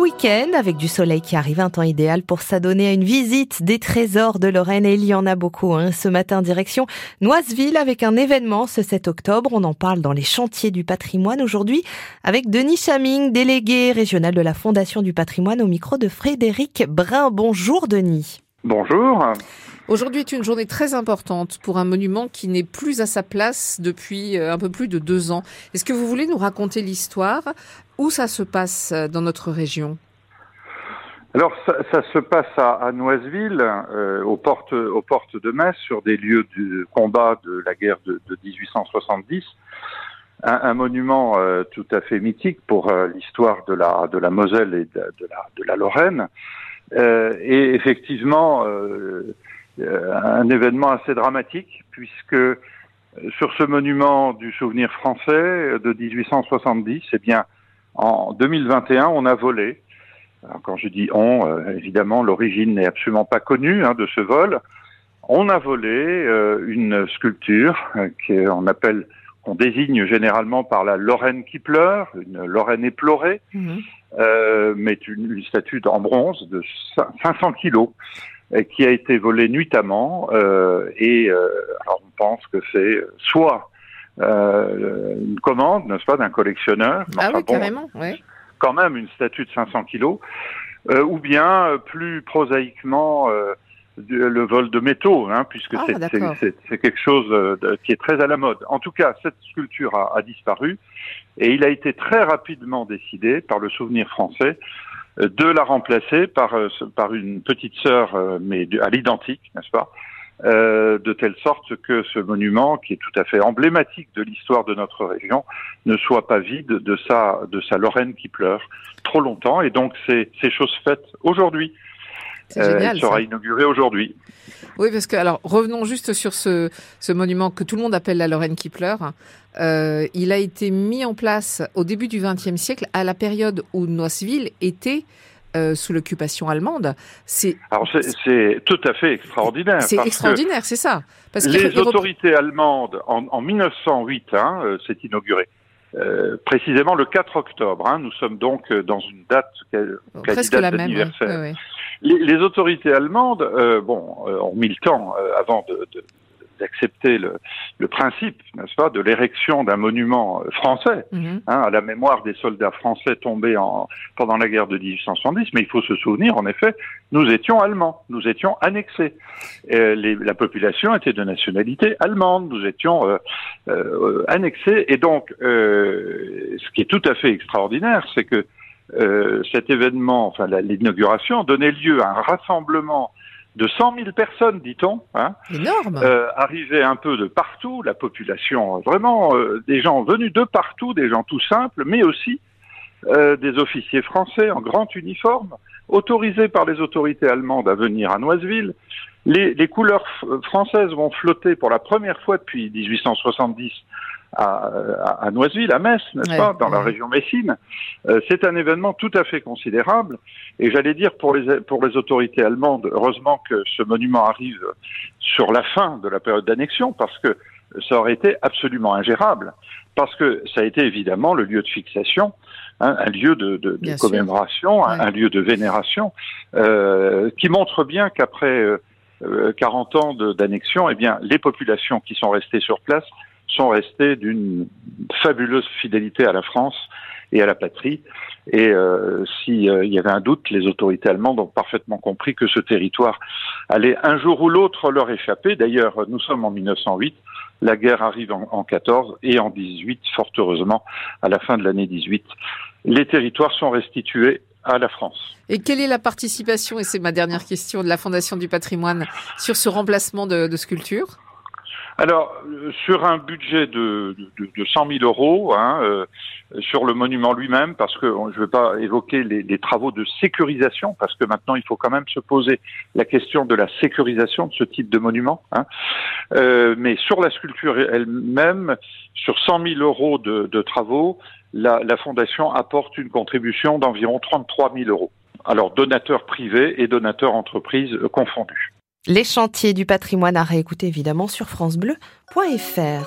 week-end avec du soleil qui arrive, un temps idéal pour s'adonner à une visite des trésors de Lorraine et il y en a beaucoup. Hein. Ce matin, direction Noiseville avec un événement ce 7 octobre. On en parle dans les chantiers du patrimoine aujourd'hui avec Denis Chaming, délégué régional de la Fondation du patrimoine au micro de Frédéric Brun. Bonjour Denis. Bonjour. Aujourd'hui est une journée très importante pour un monument qui n'est plus à sa place depuis euh, un peu plus de deux ans. Est-ce que vous voulez nous raconter l'histoire? Où ça se passe euh, dans notre région? Alors ça, se passe à, à Noiseville, euh, aux portes de Metz, sur des lieux du combat de la guerre de, de 1870. Un, monument tout à fait mythique pour l'histoire de la Moselle et de, la Lorraine. et effectivement, un événement assez dramatique puisque euh, sur ce monument du souvenir français de 1870, eh bien, en 2021, on a volé. Alors, quand je dis on, euh, évidemment, l'origine n'est absolument pas connue hein, de ce vol. On a volé une sculpture qu'on appelle, qu'on désigne généralement par la Lorraine qui pleure, une Lorraine éplorée, mmh. mais une, une statue en bronze de 500 kilos qui a été volé nuitamment euh, et euh, alors on pense que c'est soit euh, une commande, n'est-ce pas, d'un collectionneur. Ah oui, carrément, ouais. Quand même une statue de 500 kilos, euh, ou bien euh, plus prosaïquement euh, le vol de métaux, hein, puisque ah, c'est quelque chose de, qui est très à la mode. En tout cas, cette sculpture a, a disparu et il a été très rapidement décidé par le souvenir français de la remplacer par, euh, par une petite sœur, euh, mais à l'identique, n'est-ce pas euh, de telle sorte que ce monument, qui est tout à fait emblématique de l'histoire de notre région, ne soit pas vide de sa, de sa Lorraine qui pleure trop longtemps. Et donc, c'est chose faite aujourd'hui. Euh, il sera inauguré aujourd'hui. Oui, parce que alors revenons juste sur ce, ce monument que tout le monde appelle la Lorraine qui pleure. Euh, il a été mis en place au début du XXe siècle, à la période où Noiseville était euh, sous l'occupation allemande. C'est alors c'est tout à fait extraordinaire. C'est extraordinaire, c'est ça. Parce les autorités allemandes en, en 1908, hein, euh, c'est inauguré. Euh, précisément le 4 octobre. Hein, nous sommes donc dans une date presque la même. Oui, oui. Les, les, autorités allemandes, euh, bon, euh, ont mis le temps avant de, de, d'accepter le, le, principe, n'est-ce pas, de l'érection d'un monument français mm -hmm. hein, à la mémoire des soldats français tombés en, pendant la guerre de 1870. Mais il faut se souvenir, en effet, nous étions allemands, nous étions annexés. Et les, la population était de nationalité allemande, nous étions euh, euh, annexés. Et donc, euh, ce qui est tout à fait extraordinaire, c'est que euh, cet événement, enfin l'inauguration, donnait lieu à un rassemblement de 100 000 personnes, dit-on, hein, énorme, euh, arrivaient un peu de partout, la population, vraiment euh, des gens venus de partout, des gens tout simples, mais aussi euh, des officiers français en grand uniforme, autorisés par les autorités allemandes à venir à Noiseville. Les, les couleurs françaises vont flotter pour la première fois depuis 1870 à, à, Noiseville, à Metz, n'est-ce ouais, pas, dans ouais. la région Messine. Euh, c'est un événement tout à fait considérable. Et j'allais dire pour les, pour les autorités allemandes, heureusement que ce monument arrive sur la fin de la période d'annexion, parce que ça aurait été absolument ingérable. Parce que ça a été évidemment le lieu de fixation, hein, un lieu de, de, de commémoration, un, un, lieu de vénération, euh, qui montre bien qu'après euh, 40 ans d'annexion, eh bien, les populations qui sont restées sur place restés d'une fabuleuse fidélité à la France et à la patrie. Et euh, s'il euh, y avait un doute, les autorités allemandes ont parfaitement compris que ce territoire allait un jour ou l'autre leur échapper. D'ailleurs, nous sommes en 1908, la guerre arrive en, en 14 et en 18, fort heureusement, à la fin de l'année 18, les territoires sont restitués à la France. Et quelle est la participation, et c'est ma dernière question, de la Fondation du patrimoine sur ce remplacement de sculptures alors, sur un budget de, de, de 100 000 euros, hein, euh, sur le monument lui-même, parce que je ne vais pas évoquer les, travaux de sécurisation, parce que maintenant il faut quand même se poser la question de la sécurisation de ce type de monument. Hein. Euh, mais sur la sculpture elle-même, sur 100 000 euros de, travaux, la, la Fondation apporte une contribution d'environ 33 000 euros. Alors, donateurs privés et donateurs entreprises confondus. Les chantiers du patrimoine à réécouter évidemment sur francebleu.fr.